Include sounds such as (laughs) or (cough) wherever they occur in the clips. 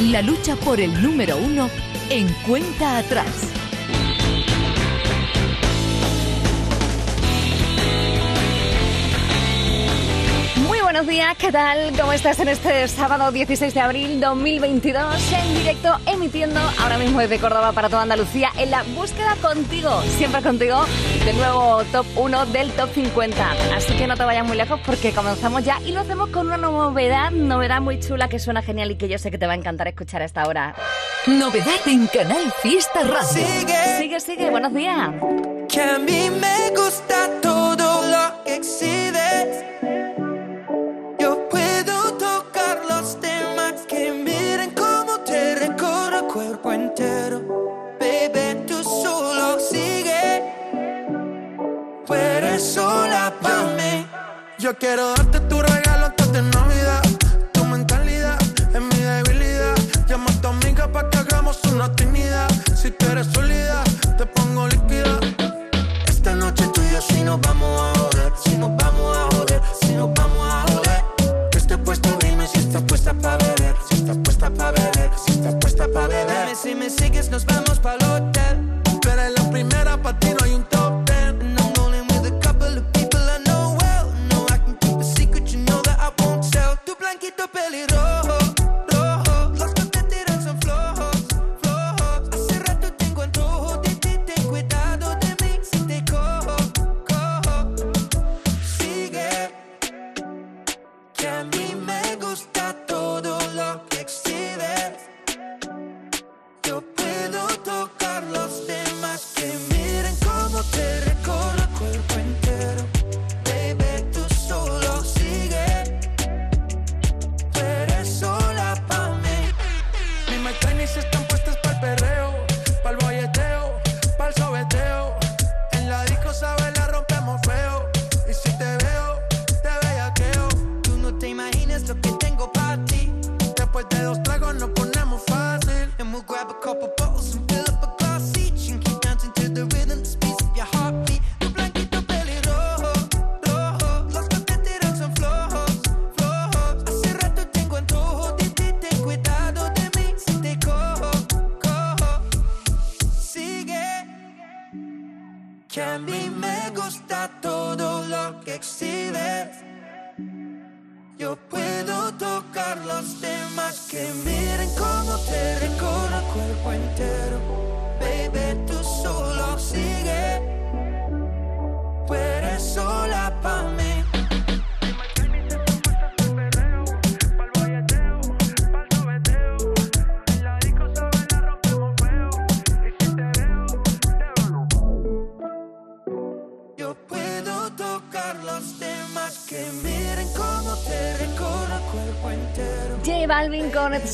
La lucha por el número uno en cuenta atrás. Buenos días, ¿qué tal? ¿Cómo estás en este sábado 16 de abril 2022? En directo, emitiendo ahora mismo desde Córdoba para toda Andalucía en la búsqueda contigo, siempre contigo, del nuevo top 1 del top 50. Así que no te vayas muy lejos porque comenzamos ya y lo hacemos con una novedad, novedad muy chula que suena genial y que yo sé que te va a encantar escuchar a esta hora. Novedad en Canal Fiesta Radio. Sigue, sigue, sigue, buenos días. Que a mí me gusta todo lo que Yo quiero darte con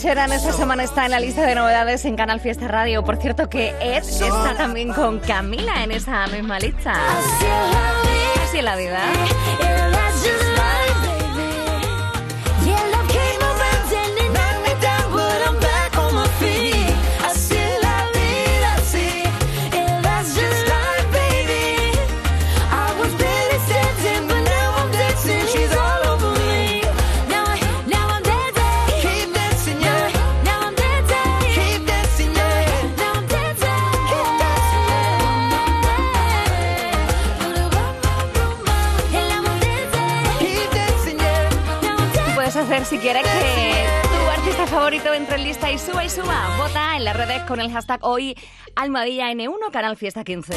Sheeran esta semana está en la lista de novedades en Canal Fiesta Radio. Por cierto que Ed está también con Camila en esa misma lista. Así es la vida. Quieres que tu artista favorito entre en lista y suba y suba. Vota en las redes con el hashtag hoy Almadilla N1 Canal Fiesta 15.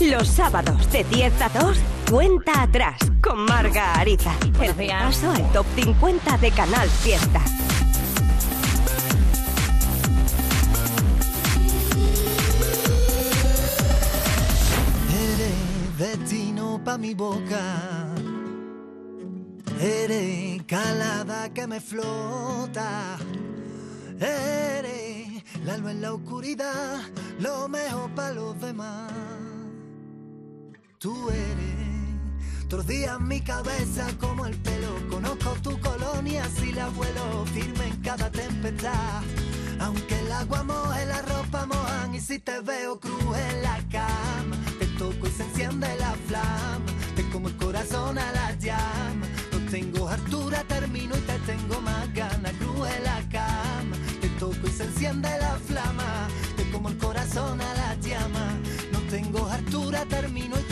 Los sábados de 10 a 2, cuenta atrás con Marga Ariza. El paso al top 50 de Canal Fiesta. Eres destino pa' mi boca Eres calada que me flota. Eres la luz en la oscuridad, lo mejor para los demás. Tú eres todos días mi cabeza como el pelo. Conozco tu colonia, si la vuelo firme en cada tempestad. Aunque el agua moje, la ropa mojan y si te veo cruz en la cama, te toco y se enciende la flama, te como el corazón a la llama tengo hartura, termino y te tengo más ganas. Cruje la cama, te toco y se enciende la flama. Te como el corazón a la llama. No tengo hartura, termino y te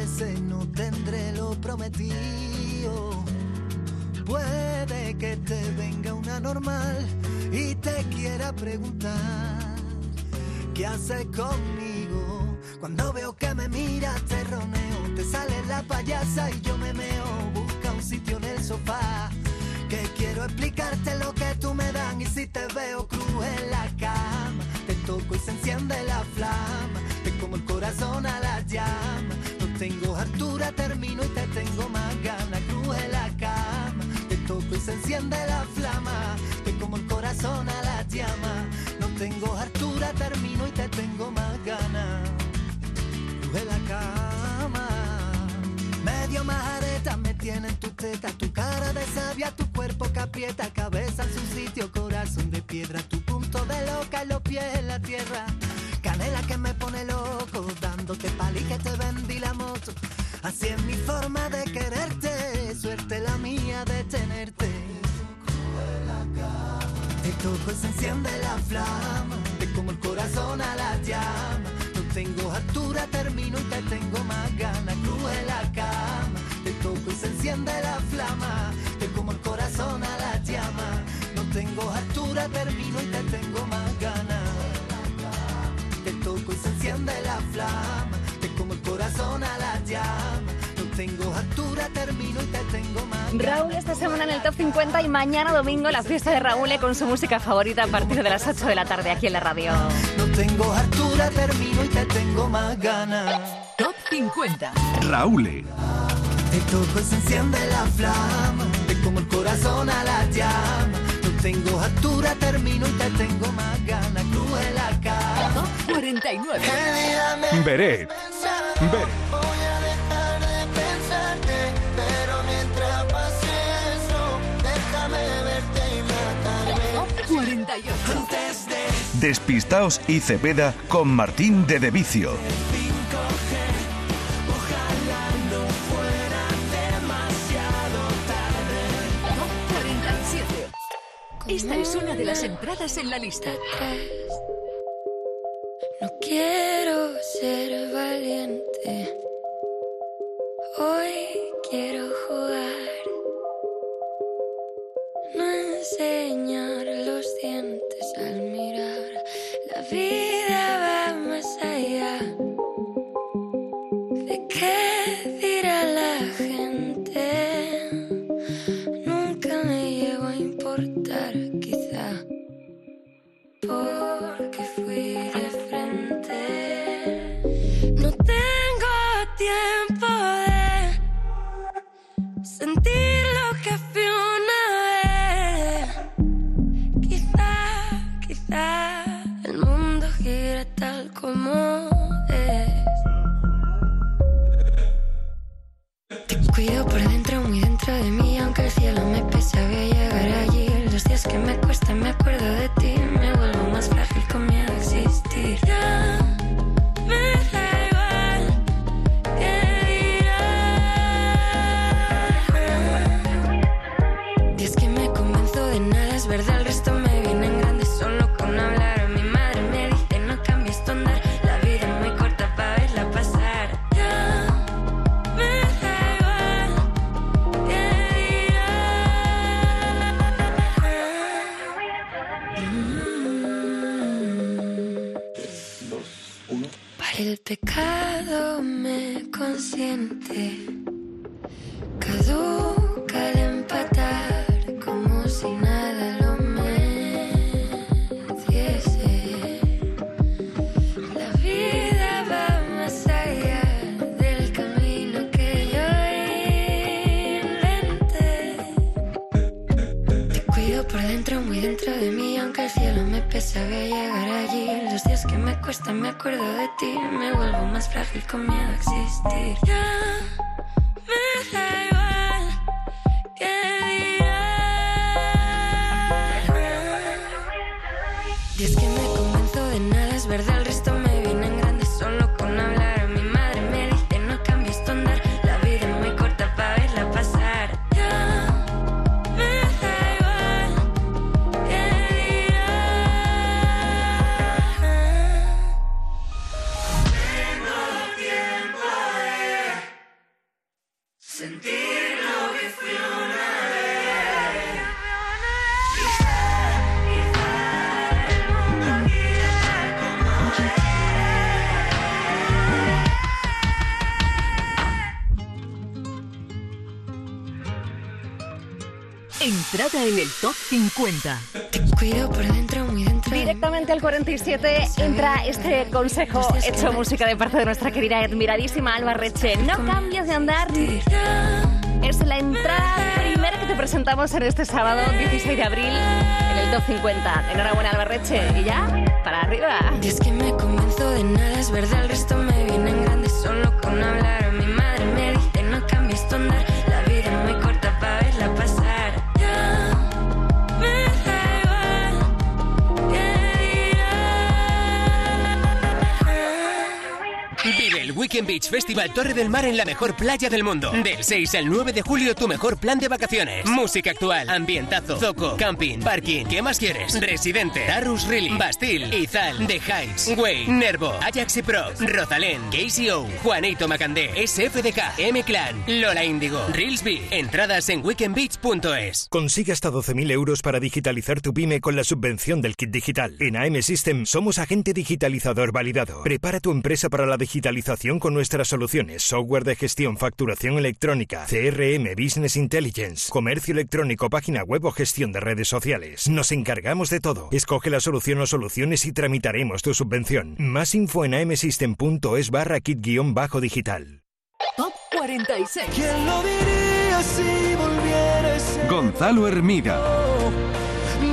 veces no tendré lo prometido. Puede que te venga una normal y te quiera preguntar qué haces conmigo. Cuando veo que me miras te roneo, te sale la payasa y yo me meo. Busca un sitio en el sofá que quiero explicarte lo que tú me dan y si te veo cruz en la cama te toco y se enciende la flama te como el corazón a la llama tengo hartura termino y te tengo más ganas. Cruz en la cama te toco y se enciende la flama. Te como el corazón a la llama. No tengo hartura termino y te tengo más ganas. Cruz en la cama. Medio majareta me tienen tu teta, tu cara de sabia, tu cuerpo que aprieta, cabeza en su sitio, corazón de piedra, tu punto de loca los pies en la tierra. Canela que me pone loco, dándote pali que te vendí la moto. Así es mi forma de quererte, suerte la mía de tenerte. Te toco y se enciende la flama, te como el corazón a la llama. No tengo altura, termino y te tengo más ganas. Cruz en la cama, te toco y se enciende la flama. Te como el corazón a la llama. No tengo altura, termino y te tengo más ganas. Te toco y se enciende la flama. Te como el corazón a la llama. No tengo altura, termino y te tengo más ganas. Raúl esta semana en el Top 50 y mañana domingo la fiesta de Raúl con su música favorita a partir de las 8 de la tarde aquí en la radio. No tengo altura, termino y te tengo más ganas. Top 50. Raúl. Te toco y se enciende la flama, te como el corazón a la llama. No tengo altura, termino y te tengo más ganas. Cruz en la cara. Top 49. Beret. Beret. Voy a dejar de pensarte, pero mientras pase eso, déjame verte y matarme. Top 48. Antes de Despistaos y Cepeda con Martín de Devicio. Top 47. Esta es una de las entradas en la lista. Quiero ser valiente. Hoy quiero jugar. No enseñar los dientes al mirar. La vida va más allá. ¿De qué 50. Cuido por dentro, muy dentro. Directamente al 47 entra este consejo hecho música de parte de nuestra querida admiradísima Alba Reche. No cambies de andar. Es la entrada primera que te presentamos en este sábado 16 de abril en el Top 50. Enhorabuena Alba Reche. Y ya, para arriba. Es que me convenzo de nada, es verdad, el resto me viene en grande solo con hablar. Mi madre me dice no cambies tu andar. Weekend Beach Festival Torre del Mar en la mejor playa del mundo. Del 6 al 9 de julio, tu mejor plan de vacaciones. Música actual, ambientazo, zoco, camping, parking. ¿Qué más quieres? Residente, Tarrus Riley, Bastille, Izal, The Heights, Way, Nervo, Ajax y Pro, Rosalén, KCO, Juanito Macandé, SFDK, M-Clan, Lola Índigo, Reelsby. Entradas en weekendbeach.es. Consigue hasta 12.000 euros para digitalizar tu pyme con la subvención del kit digital. En AM System somos agente digitalizador validado. Prepara tu empresa para la digitalización con nuestras soluciones, software de gestión, facturación electrónica, CRM, Business Intelligence, comercio electrónico, página web o gestión de redes sociales. Nos encargamos de todo. Escoge la solución o soluciones y tramitaremos tu subvención. Más info en amsystem.es barra kit-digital. Top 46. ¿Quién lo diría si volviera ese Gonzalo Hermida.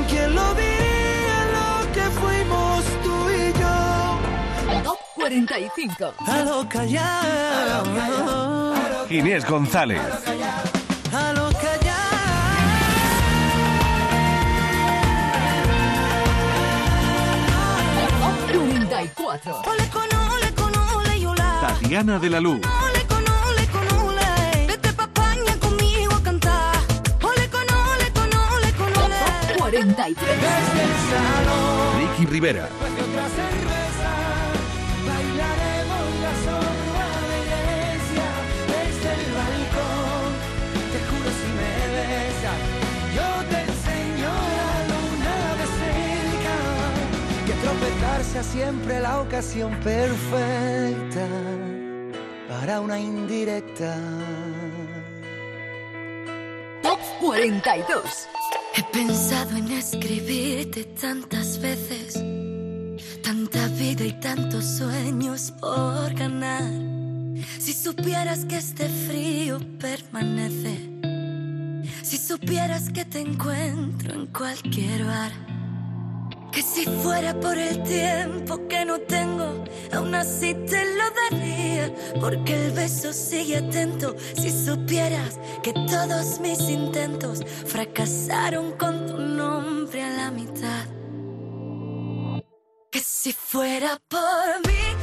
¿Quién lo diría lo que? Top 45. A lo callado. Inés González. A lo callado. Top 44. Ole con ole con ole. Tatiana de la Luz. Ole con ole con ole. Vete pa' España conmigo a cantar. Ole con ole con ole con ole. Top 43. Desde el salón. Ricky Rivera. Siempre la ocasión perfecta para una indirecta. Top 42. He pensado en escribirte tantas veces, tanta vida y tantos sueños por ganar. Si supieras que este frío permanece, si supieras que te encuentro en cualquier bar, que si fuera por el tiempo que no tengo, aún así te lo daría, porque el beso sigue atento. Si supieras que todos mis intentos fracasaron con tu nombre a la mitad, que si fuera por mí,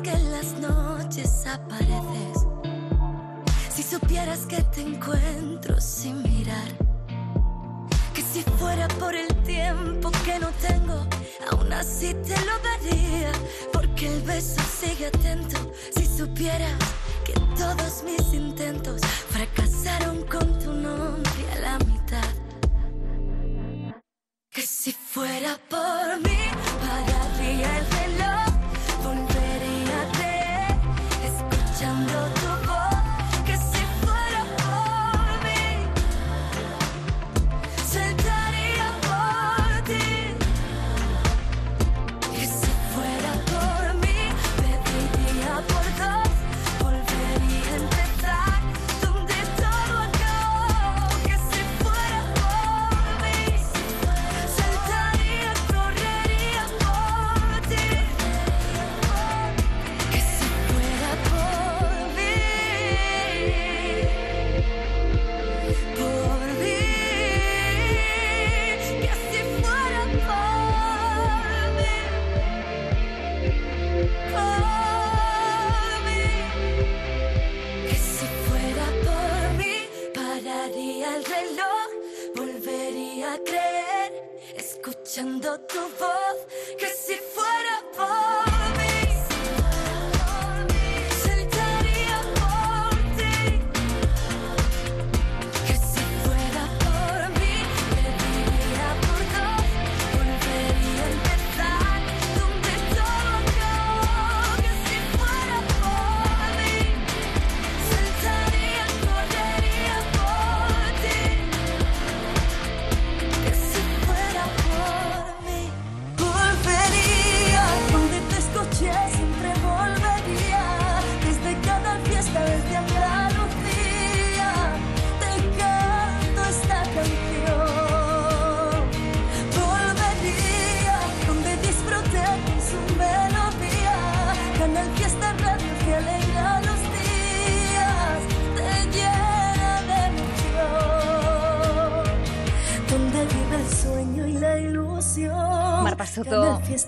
que en las noches apareces. Si supieras que te encuentro sin mirar. Que si fuera por el tiempo que no tengo, aún así te lo daría. Porque el beso sigue atento. Si supieras que todos mis intentos fracasaron con tu nombre a la mitad. Que si fuera por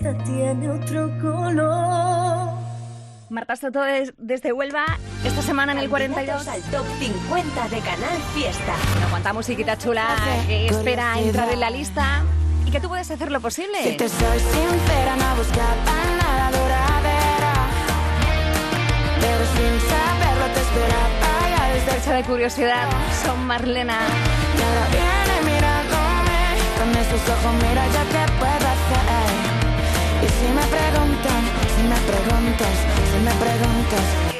Fiesta tiene otro color. Marta Soto des- desde Huelva, esta semana en el 42. al top 50 de Canal Fiesta. Una cuanta musiquita chula que espera entrar en la lista y que tú puedes hacer lo posible. Si te soy sincera, no buscaba nada duradera. Pero sin saberlo te esperaba ya desde Fecha de curiosidad, son Marlena. Y ahora viene mirándome Con esos ojos, mira ya qué puedo si me preguntan, si me preguntas, si me preguntas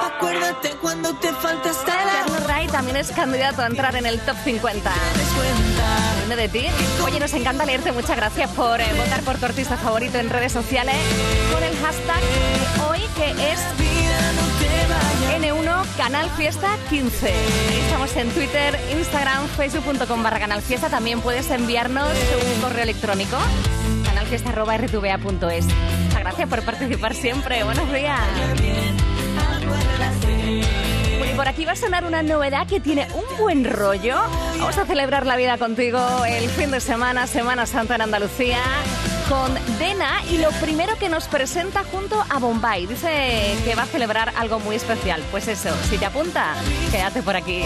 Acuérdate cuando te falta estar Carlos Ray también es candidato a entrar en el top 50. Dime de ti. Oye, nos encanta leerte. Muchas gracias por eh, votar por tu artista favorito en redes sociales con el hashtag hoy que es N1 Canal Fiesta 15. Ahí estamos en Twitter, Instagram, facebook.com barra Canal Fiesta. También puedes enviarnos un correo electrónico canalfiesta.rtva.es. Muchas gracias por participar siempre. Buenos días. Y por aquí va a sonar una novedad que tiene un buen rollo. Vamos a celebrar la vida contigo el fin de semana, Semana Santa en Andalucía, con Dena y lo primero que nos presenta junto a Bombay. Dice que va a celebrar algo muy especial. Pues eso, si te apunta, quédate por aquí.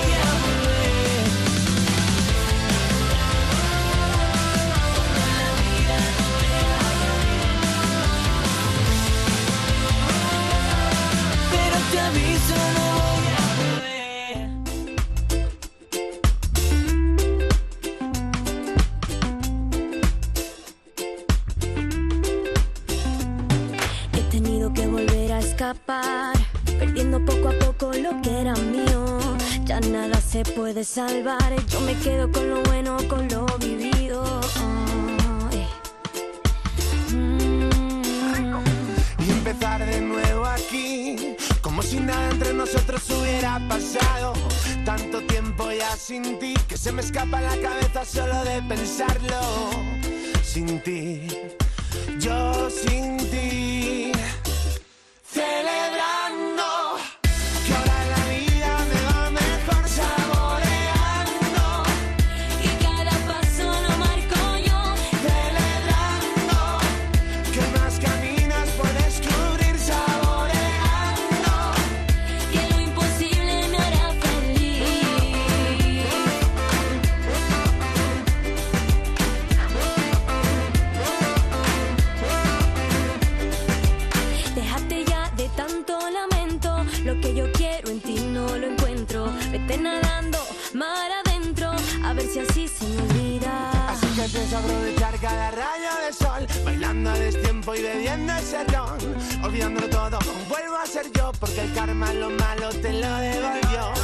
Puede salvar, yo me quedo con lo bueno, con lo vivido. Mm. Y empezar de nuevo aquí, como si nada entre nosotros hubiera pasado. Tanto tiempo ya sin ti, que se me escapa la cabeza solo de pensarlo. Sin ti, yo sin ti. Celebrando yo Porque el karma lo malo te lo devolvió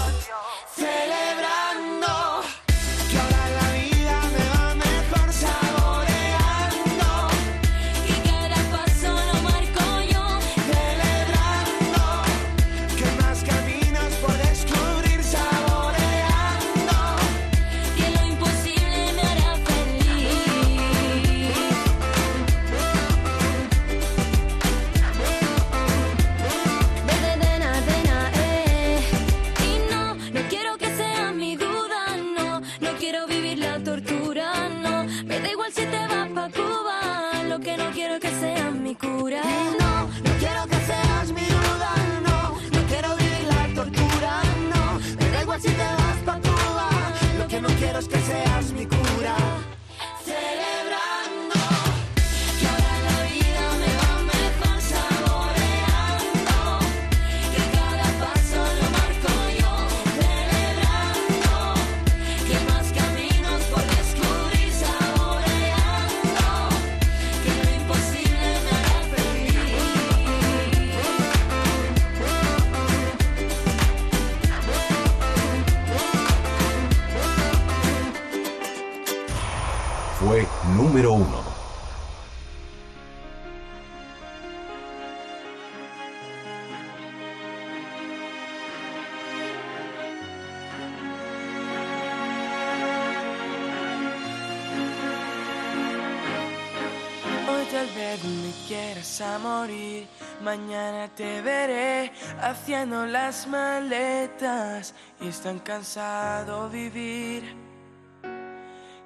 haciendo las maletas y es tan cansado vivir.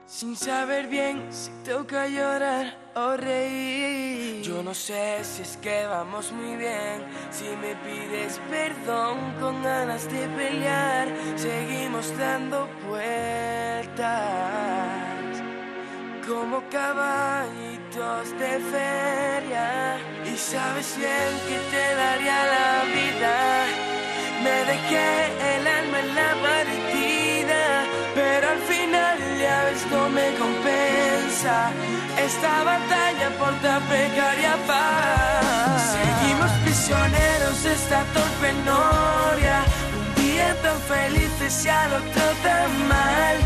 Sin saber bien si toca llorar o reír. Yo no sé si es que vamos muy bien. Si me pides perdón con ganas de pelear, seguimos dando vueltas como de feria. Y sabes bien que te daría la vida. Me dejé el alma en la partida, pero al final ya ves no me compensa esta batalla por tan precaria paz. Seguimos prisioneros de esta torpe noria, un día tan felices y al otro tan mal.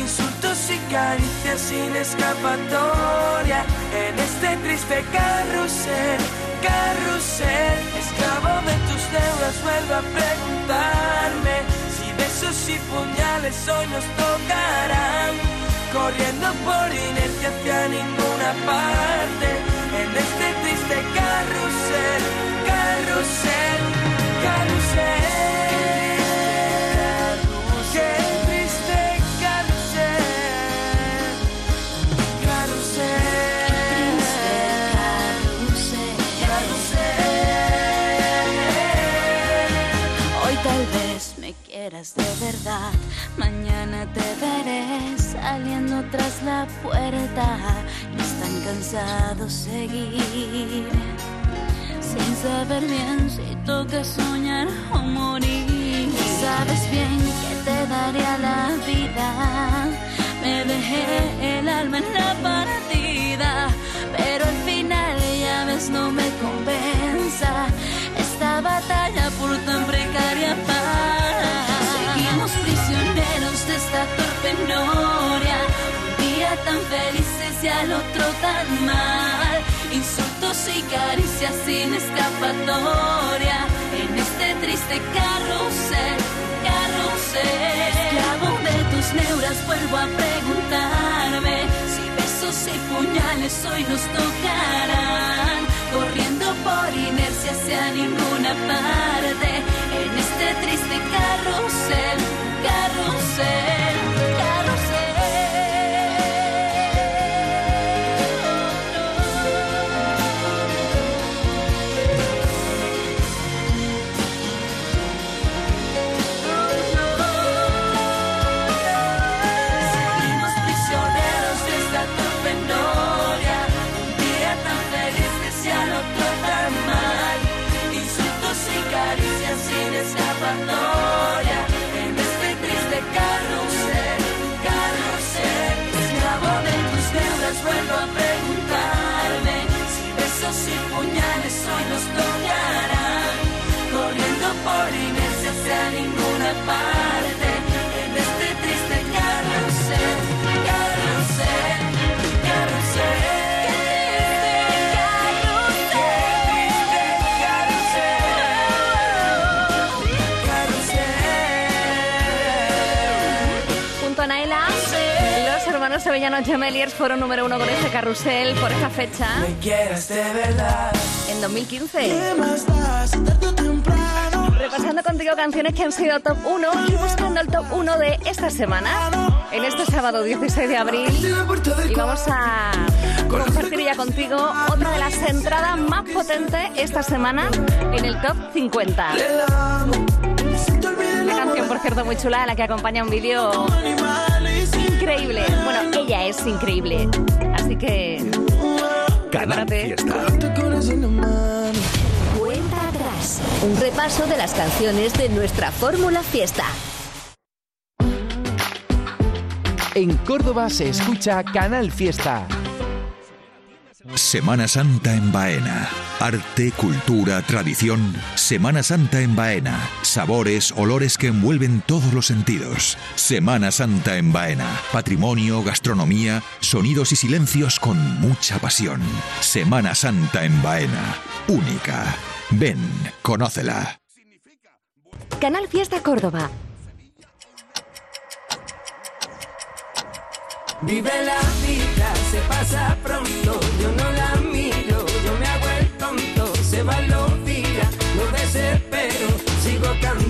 Insultos y caricias sin escapatoria en este triste carrusel, carrusel. Esclavo de tus deudas, vuelvo a preguntarme si besos y puñales hoy nos tocarán. Corriendo por inercia hacia ninguna parte en este triste carrusel, carrusel, carrusel. De verdad, mañana te veré saliendo tras la puerta. Y es tan cansado seguir, sin saber bien si toca soñar o morir. Sabes bien que te daría la vida, me dejé el alma en la partida, pero al final ya ves no me compensa esta batalla por tan precaria paz. Tan felices y al otro tan mal. Insultos y caricias sin escapatoria en este triste carrusel, carrusel. Esclavo de tus neuras vuelvo a preguntarme si besos y puñales hoy nos tocarán. Corriendo por inercia hacia ninguna parte en este triste carrusel, carrusel, vuelvo a preguntarme besos y puñales hoy nos tocarán. Corriendo por inercia hacia ninguna parte. Los sevillanos Gemeliers fueron número uno con este carrusel por esta fecha. quieras de verdad. En 2015. Repasando contigo canciones que han sido top 1 y buscando el top 1 de esta semana. En este sábado 16 de abril. Y vamos a compartir ya contigo otra de las entradas más potentes esta semana en el top 50. Una canción, por cierto, muy chula, la que acompaña un vídeo increíble. Bueno, ella es increíble. Así que. Canal. Cuenta atrás. Un repaso de las canciones de nuestra Fórmula Fiesta. En Córdoba se escucha Canal Fiesta. Semana Santa en Baena. Arte, cultura, tradición. Semana Santa en Baena. Sabores, olores que envuelven todos los sentidos. Semana Santa en Baena. Patrimonio, gastronomía, sonidos y silencios con mucha pasión. Semana Santa en Baena. Única. Ven, conócela. Canal Fiesta Córdoba. Vive la vida, se pasa pronto, yo no van los no desespero, sigo cantando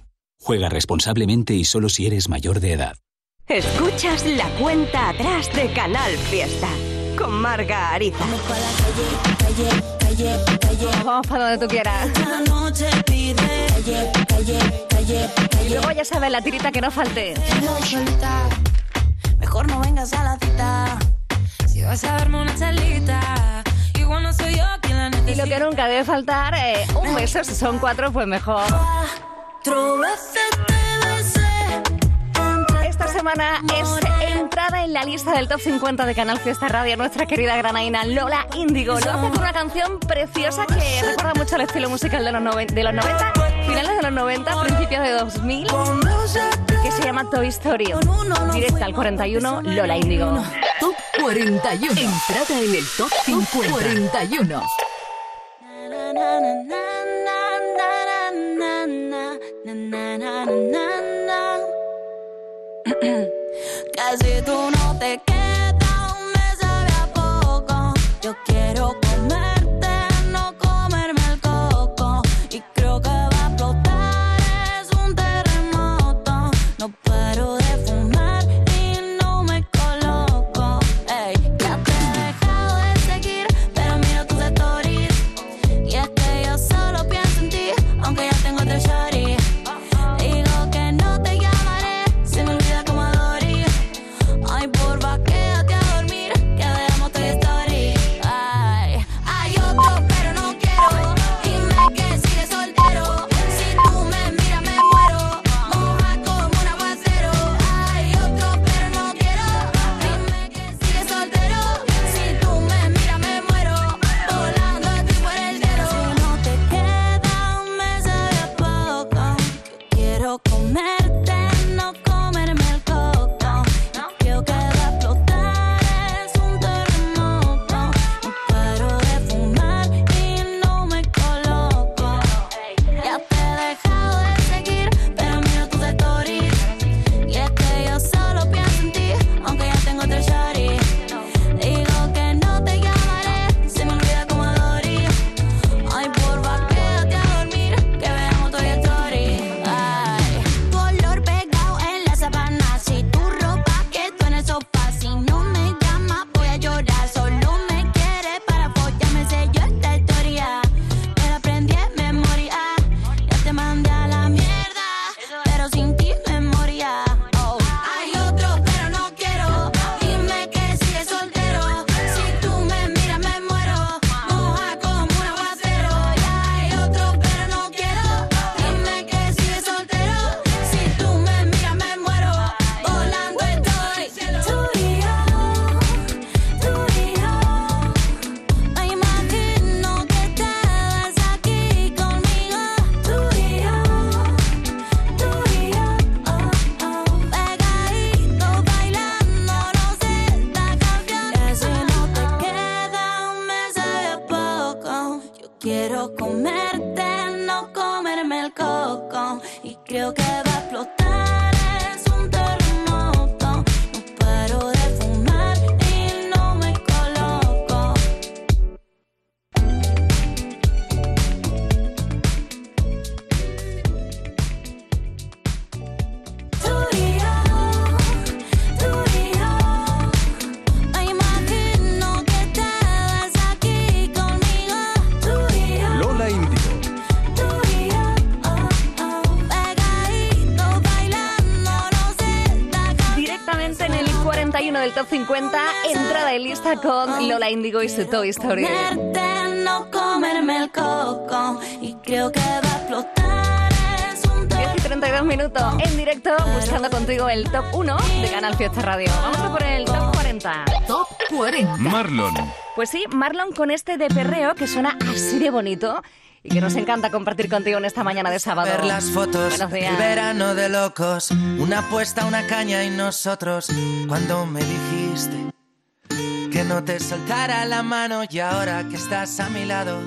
Juega responsablemente y solo si eres mayor de edad. Escuchas la cuenta atrás de Canal Fiesta con Marga Ariza. Vamos para donde tú quieras. Y luego ya sabes la tirita que no falte. Mejor no vengas a la cita. Si vas a darme una charlita, igual no soy yo quien la Y lo que nunca debe faltar, eh, un beso. Si son cuatro, pues mejor. Cuatro veces te besé. Esta semana es entrada en la lista del top 50 de Canal Fiesta Radio nuestra querida granaína Lola Índigo. Lo hace con una canción preciosa que recuerda mucho al estilo musical de los, noven- de los 90, finales de los 90, principios de 2000, que se llama Toy Story. Directa al 41, Lola Índigo. Top 41. Entrada en el top 50. 41. (clears throat) Casi tú no te quedas, 50, entrada en lista con Lola Indigo y su Toy Story. no comerme el coco y creo que va a explotar. Es un 10 y 32 minutos en directo, buscando contigo el Top 1 de Canal Fiesta Radio. Vamos a por el Top 40. Top 40. Marlon. Pues sí, Marlon con este de perreo que suena así de bonito y que nos encanta compartir contigo en esta mañana de sábado. Ver las fotos, el verano de locos, una apuesta, una caña y nosotros. Cuando me dijiste que no te soltara la mano y ahora que estás a mi lado,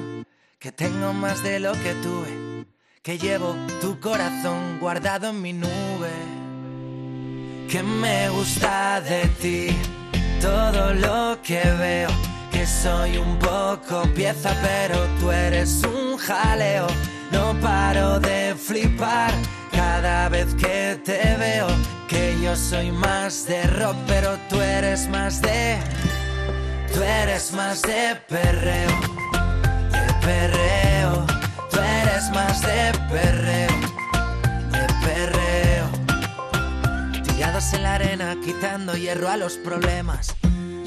que tengo más de lo que tuve, que llevo tu corazón guardado en mi nube. Que me gusta de ti, todo lo que veo, soy un poco pieza, pero tú eres un jaleo. No paro de flipar cada vez que te veo, que yo soy más de rock, pero tú eres más de... Tú eres más de perreo, de perreo. Tú eres más de perreo, de perreo. Tirados en la arena, quitando hierro a los problemas.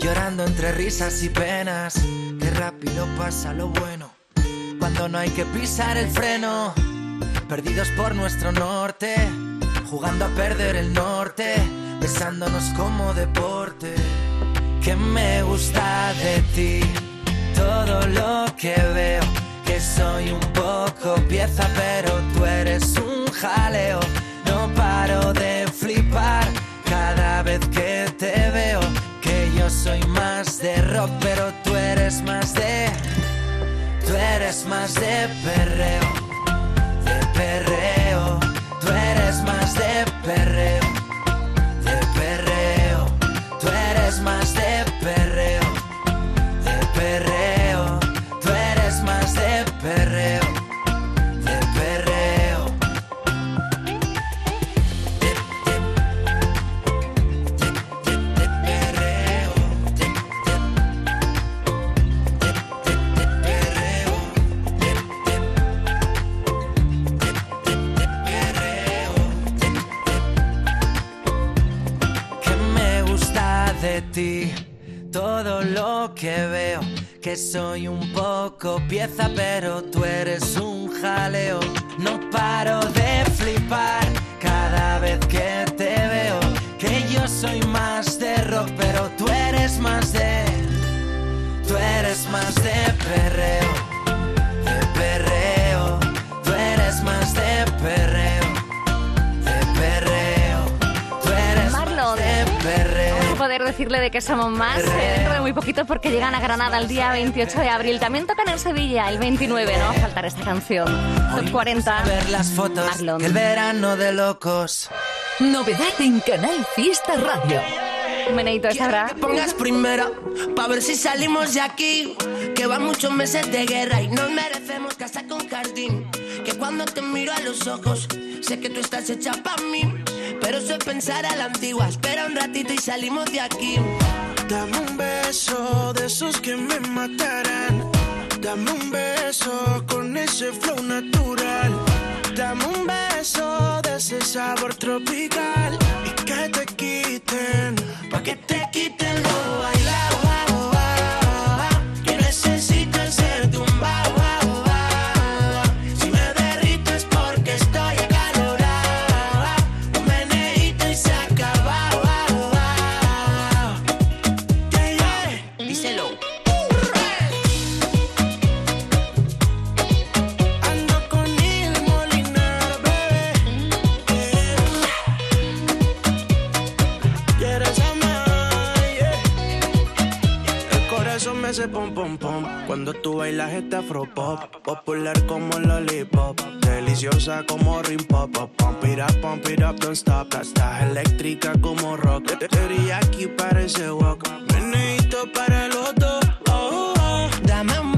Llorando entre risas y penas. Qué rápido pasa lo bueno. Cuando no hay que pisar el freno. Perdidos por nuestro norte. Jugando a perder el norte. Besándonos como deporte. Que me gusta de ti. Todo lo que veo. Que soy un poco pieza, pero tú eres un jaleo. No paro de flipar cada vez. Que yo soy más de rock, pero tú eres más de. Tú eres más de perreo, que veo, que soy un poco pieza, pero tú eres un jaleo. No paro de flipar cada vez que te veo, que yo soy más de rock, pero tú eres más de, tú eres más de perreo, decirle de que somos más eh, dentro de muy poquito porque llegan a Granada el día 28 de abril. También tocan en Sevilla el 29, no va a faltar esta canción. Top 40. ver las fotos, Marlon. el verano de locos. Novedad en Canal Fiesta Radio. Un meneito esta hora. pongas primero, pa' ver si salimos de aquí. Que van muchos meses de guerra y nos merecemos casa con jardín. Que cuando te miro a los ojos, sé que tú estás hecha pa' mí. Pero eso es pensar a la antigua. Espera un ratito y salimos de aquí. Dame un beso de esos que me matarán. Dame un beso con ese flow natural. Dame un beso de ese sabor tropical. Y que te quiten, pa' que te quiten lo cuando tú bailas este afro pop, popular como lollipop, deliciosa como rim pop, pump it up, pump it up, don't stop. Estás eléctrica como rock, aquí parece walk, meneíto para los dos. oh, oh. Dame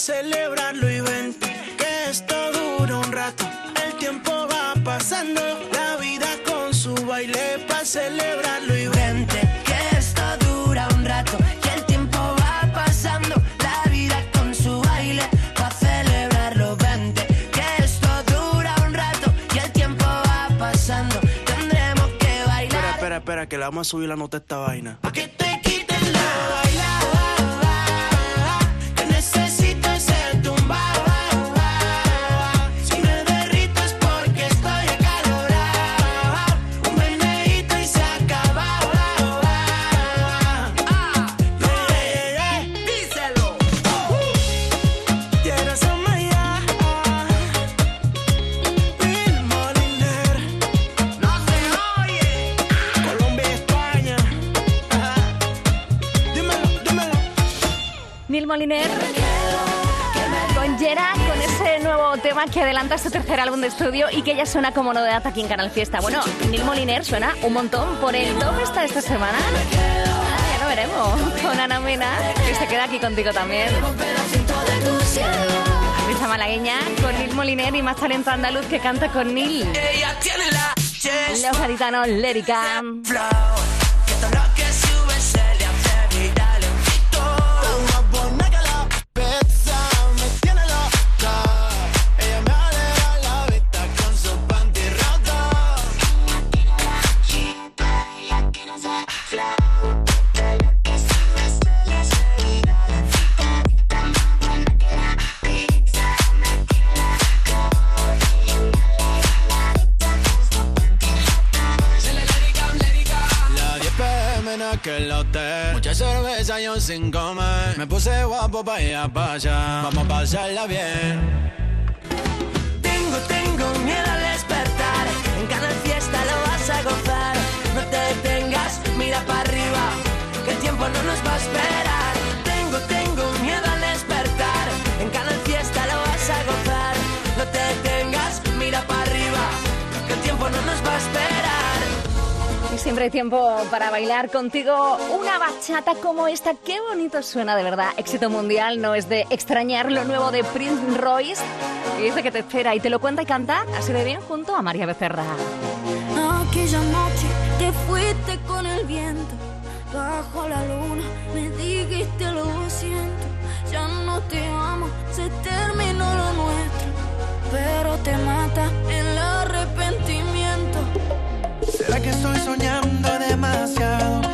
celebrarlo y vente que esto dura un rato. El tiempo va pasando la vida con su baile para celebrarlo y vente que esto dura un rato y el tiempo va pasando. La vida con su baile pa' celebrarlo. Vente, que esto dura un rato y el tiempo va pasando. Tendremos que Espera, bailar. espera, espera, que le vamos a subir la nota a esta vaina. Que adelanta su tercer álbum de estudio y que ya suena como novedad aquí en Canal Fiesta. Bueno, Neil Moliner suena un montón por el top esta esta semana. Ah, ya lo veremos (laughs) con Ana Mena, que se queda aquí contigo también. Risa malagueña con Neil Moliner y más talento andaluz que canta con Neil. Los gaditanos Lérica. Mucha cerveza y yo sin comer Me puse guapo pa' ir a allá Vamos a pasarla bien Tengo, tengo miedo al despertar. En Canal Fiesta lo vas a gozar. No te detengas, mira para arriba. Que el tiempo no nos va a esperar. Siempre hay tiempo para bailar contigo una bachata como esta. Qué bonito suena, de verdad. Éxito mundial, no es de extrañar lo nuevo de Prince Royce. Y dice que te espera y te lo cuenta y canta así de bien junto a María Becerra. Aquella noche te fuiste con el viento, bajo la luna me dijiste lo siento, ya no te amo, se terminó lo nuestro, pero te mata el arrepentimiento. ¿Será que estoy soñando demasiado?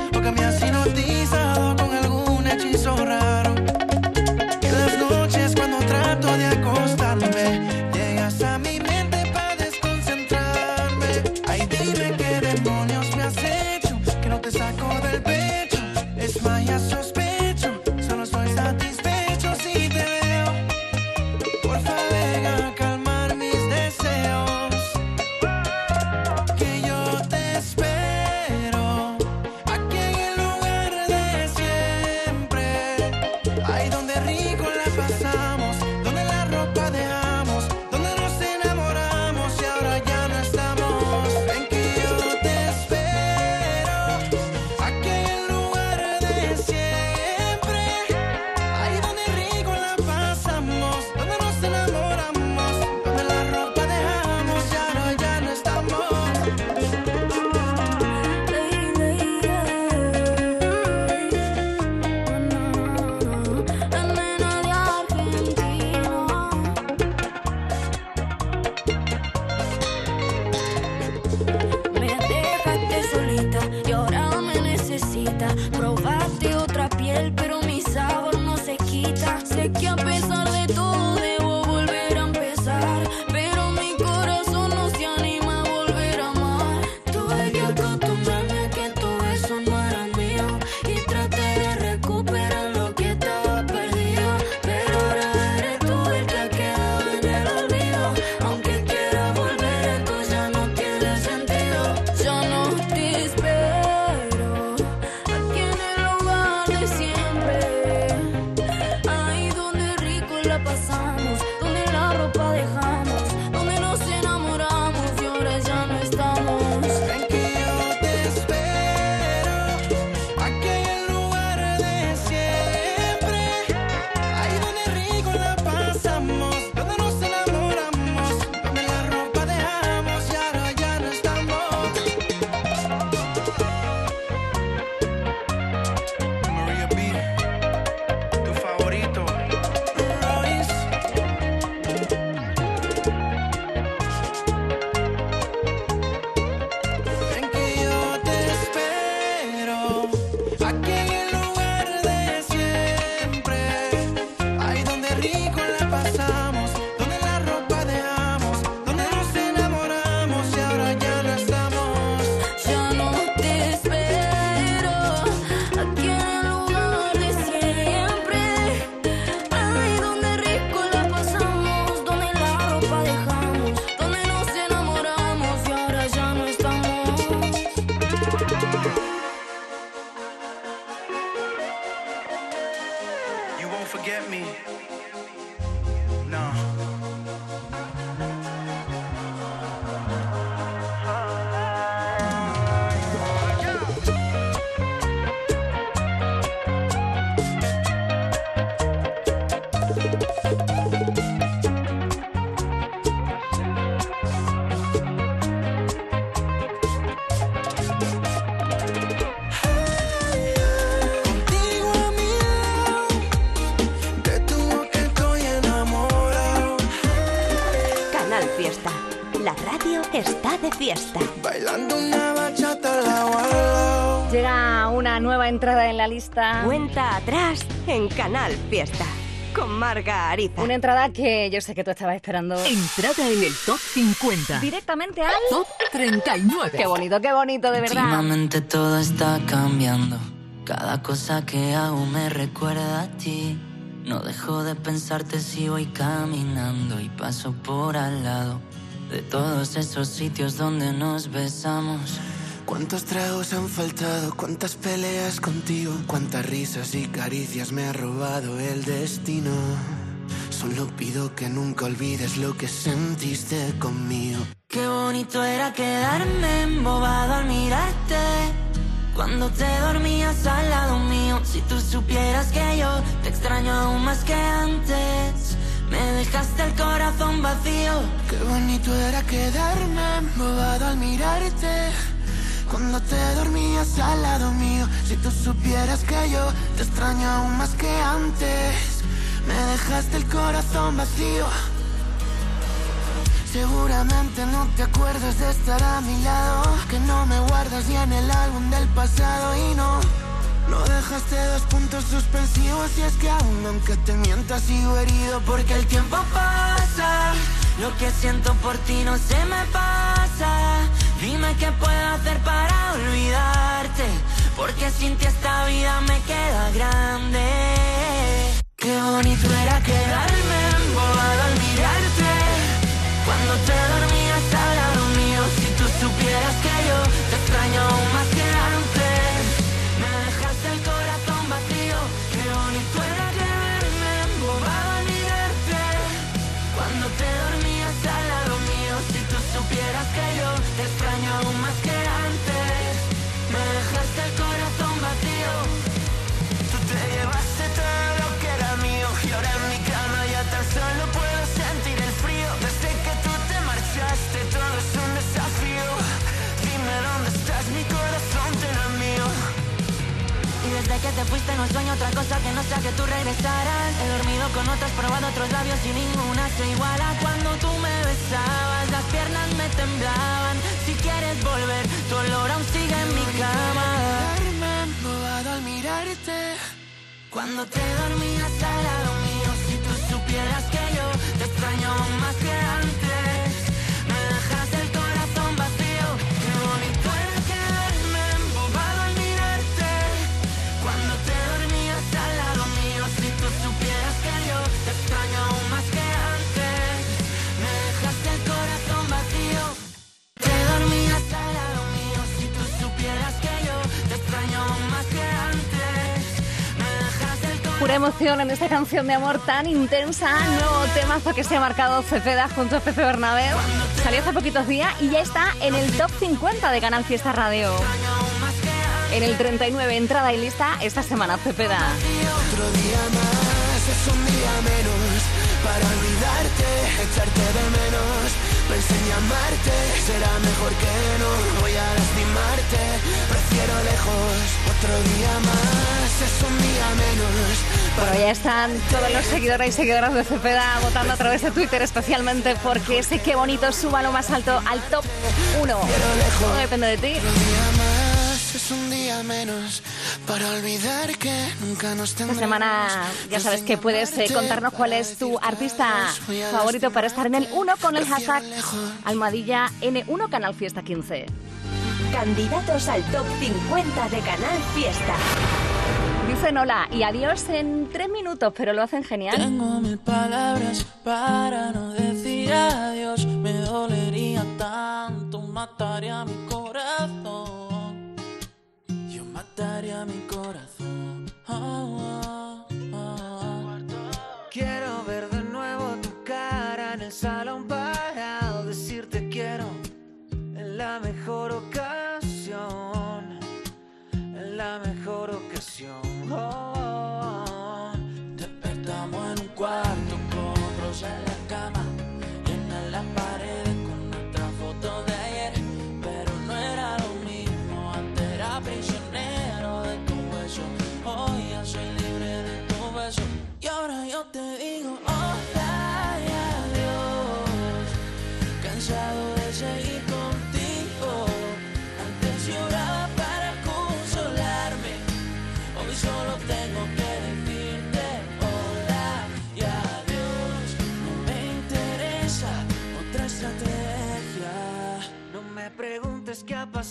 Lista. Cuenta atrás en Canal Fiesta. Con Marga Ariza. Una entrada que yo sé que tú estabas esperando. Entrada en el top 50. Directamente al top 39. Qué bonito, qué bonito, de verdad. Últimamente todo está cambiando. Cada cosa que hago me recuerda a ti. No dejo de pensarte si voy caminando y paso por al lado de todos esos sitios donde nos besamos. ¿Cuántos tragos han faltado? ¿Cuántas peleas contigo? ¿Cuántas risas y caricias me ha robado el destino? Solo pido que nunca olvides lo que sentiste conmigo. Qué bonito era quedarme embobado al mirarte. Cuando te dormías al lado mío, si tú supieras que yo te extraño aún más que antes. Me dejaste el corazón vacío. Qué bonito era quedarme embobado al mirarte. Cuando te dormías al lado mío, si tú supieras que yo te extraño aún más que antes. Me dejaste el corazón vacío. Seguramente no te acuerdas de estar a mi lado, que no me guardas ni en el álbum del pasado y no. No dejaste dos puntos suspensivos y es que aún aunque te mientas sigo herido porque el tiempo pasa. Lo que siento por ti no se me pasa. Dime qué puedo hacer para olvidarte. Porque sin ti esta vida me queda grande. Qué bonito era quedarme embobado al mirarte. Que te fuiste no sueño otra cosa que no sea que tú regresaras. He dormido con otras, probado otros labios y ninguna se iguala. Cuando tú me besabas, las piernas me temblaban. Si quieres volver, tu olor aún sigue en mi cama. Cuando te dormías emoción en esta canción de amor tan intensa. Nuevo temazo que se ha marcado Cepeda junto a Pepe Bernabé. Salió hace poquitos días y ya está en el top 50 de Canal Fiesta Radio. En el 39, entrada y lista esta semana Cepeda. Otro día más es un día menos para olvidarte, echarte de menos. Pensé en llamarte, será mejor que no voy a lastimarte. Prefiero lejos. Otro día más es un día menos. Bueno, ya están todos los seguidores y seguidoras de Cepeda votando a través de Twitter, especialmente porque ese qué bonito suba lo más alto al top 1. Todo depende de ti. Día menos para olvidar que nunca nos Esta semana ya sabes que puedes eh, contarnos cuál es tu artista favorito para estar en el 1 con el hashtag almohadilla N1 Canal Fiesta 15. Candidatos al top 50 de Canal Fiesta. Dicen hola y adiós en tres minutos, pero lo hacen genial. Tengo mil palabras para no decir adiós. Me dolería tanto, mataría mi corazón. Mataría mi corazón. Ah, ah,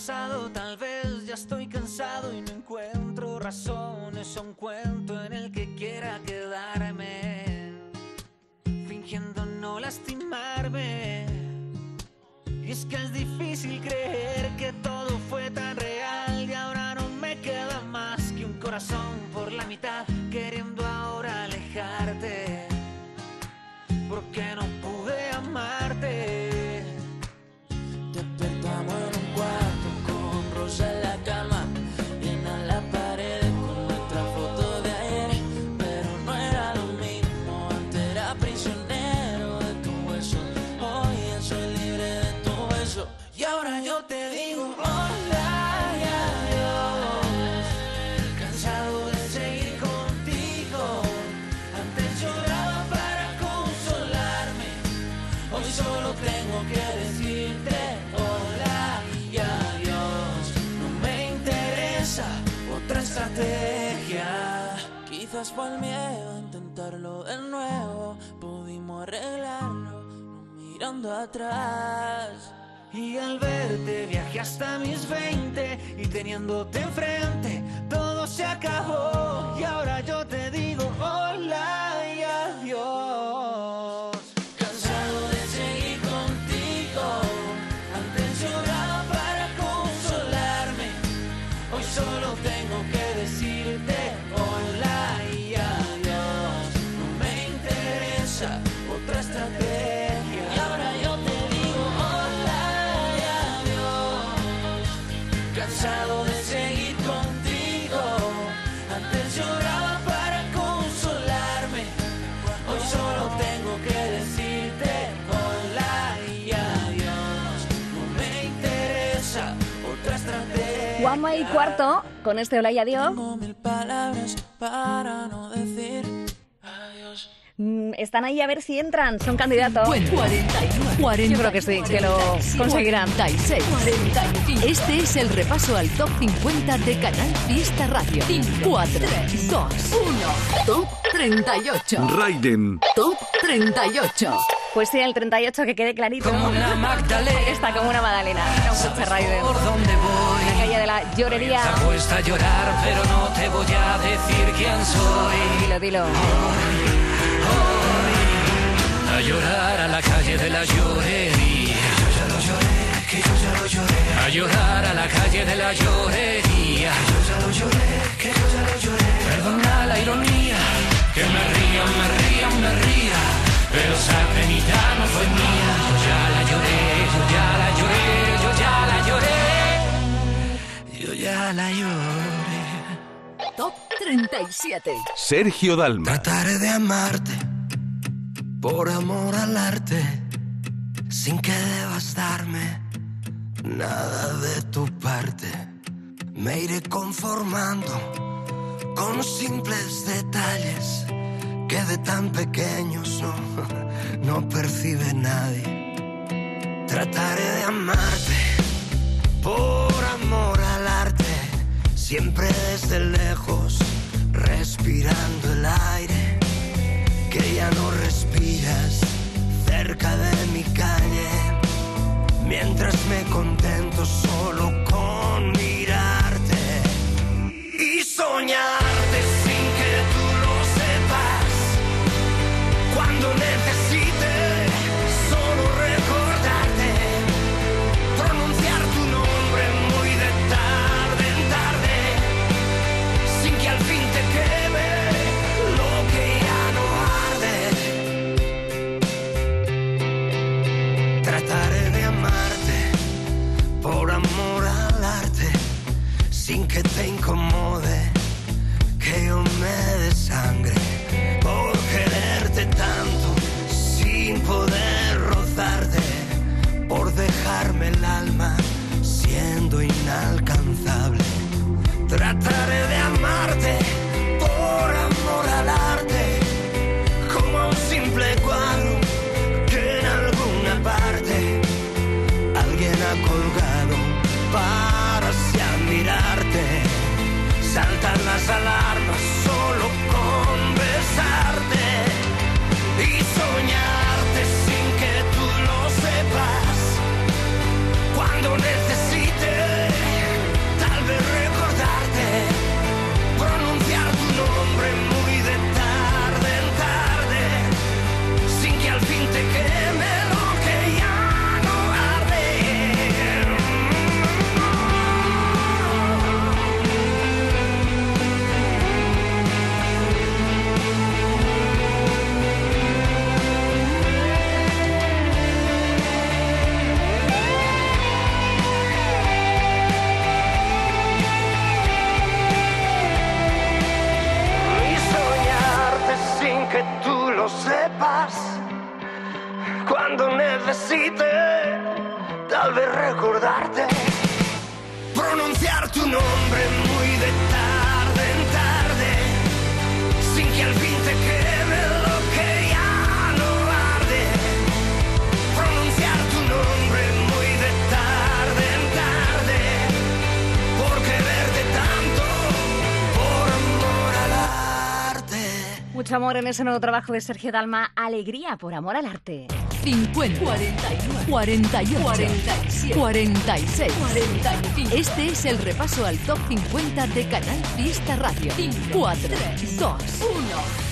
pasado, tal vez ya estoy cansado y no encuentro razones a un cuento en el que quiera quedarme, fingiendo no lastimarme. Y es que es difícil creer que todo otra estrategia. Quizás fue el miedo a intentarlo de nuevo. Pudimos arreglarlo, no mirando atrás. Y al verte viajé hasta mis 20 y teniéndote enfrente, todo se acabó. Y ahora yo te digo hola cuarto, con este hola y adiós. Tengo mil palabras para no decir Mm, Están ahí a ver si entran, son candidatos. 49, Yo creo que sí, que lo conseguirán. 46, 45. Este es el repaso al top 50 de Canal Fiesta Radio. 4, 2, 1. Top 38. Raiden. Top 38. Pues sí, el 38 que quede clarito. Como una Magdalena. Está como una Magdalena. Coche Raiden. por dónde voy. De la llorería. A llorar, pero no te voy a decir quién soy. Dilo, dilo. A llorar a la calle de la llorería. Yo ya lo lloré, que yo ya lo lloré. A llorar a la calle de la llorería. Yo ya lo lloré, que yo ya lo lloré. Perdona la ironía, que me ría, me ría, me ría. Sergio Dalma. Trataré de amarte por amor al arte, sin que debas darme nada de tu parte. Me iré conformando con simples detalles que de tan pequeños no, (laughs) no percibe nadie. Trataré de amarte por amor al arte, siempre desde lejos respirando el aire que ya no respiras cerca de mi calle, mientras me contento solo con mirarte y soñarte sin que tú lo sepas. Cuando necesite que te incomode, que yo me desangre por quererte tanto sin poder rozarte, por dejarme el alma siendo inalcanzable. Trataré de amarte Pronunciar tu nombre muy de tarde en tarde, sin que al fin te quede lo que ya no arde. Pronunciar tu nombre muy de tarde en tarde, porque verte tanto por amor al arte. Mucho amor en ese nuevo trabajo de Sergio Dalma, Alegría por amor al arte. 50, 41, 48, 47, 46, 45. Este es el repaso al top 50 de Canal Fiesta Radio. 4, 3, 2, 1.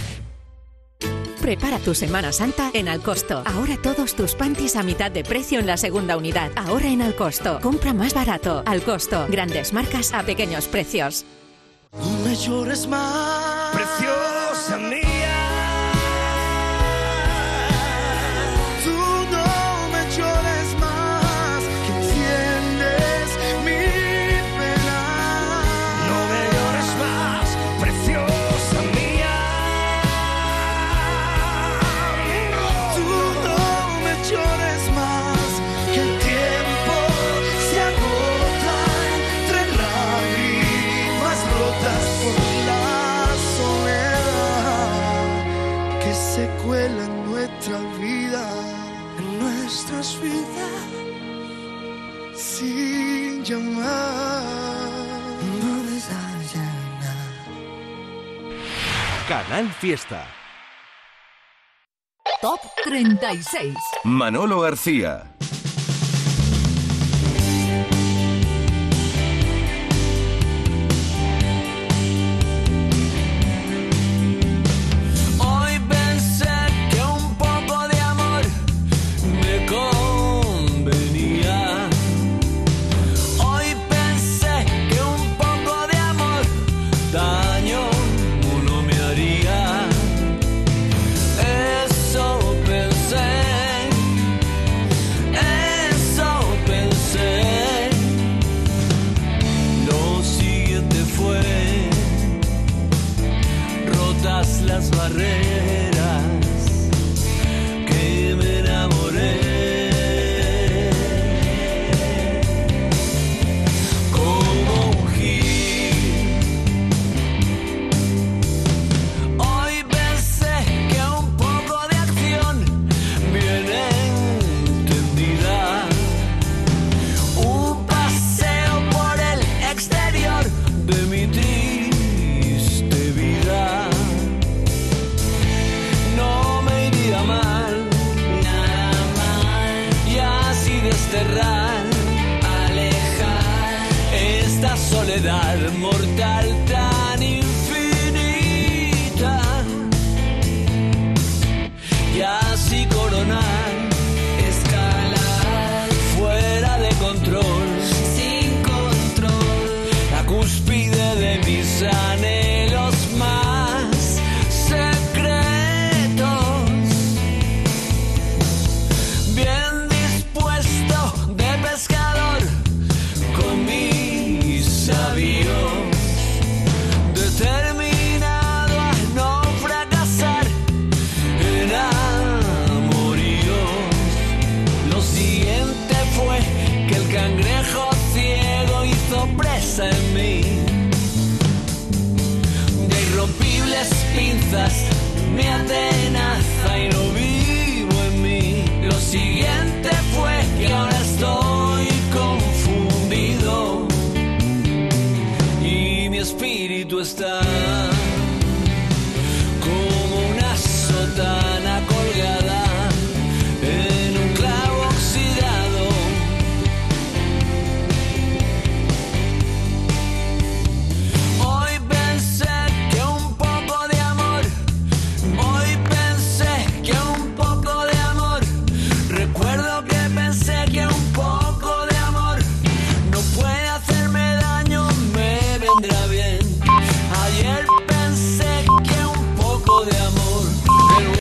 Prepara tu Semana Santa en Alcosto. Ahora todos tus panties a mitad de precio en la segunda unidad. Ahora en Alcosto. Compra más barato. Alcosto. Grandes marcas a pequeños precios. No me llores más. Preciosa Fiesta. Top 36. Manolo García.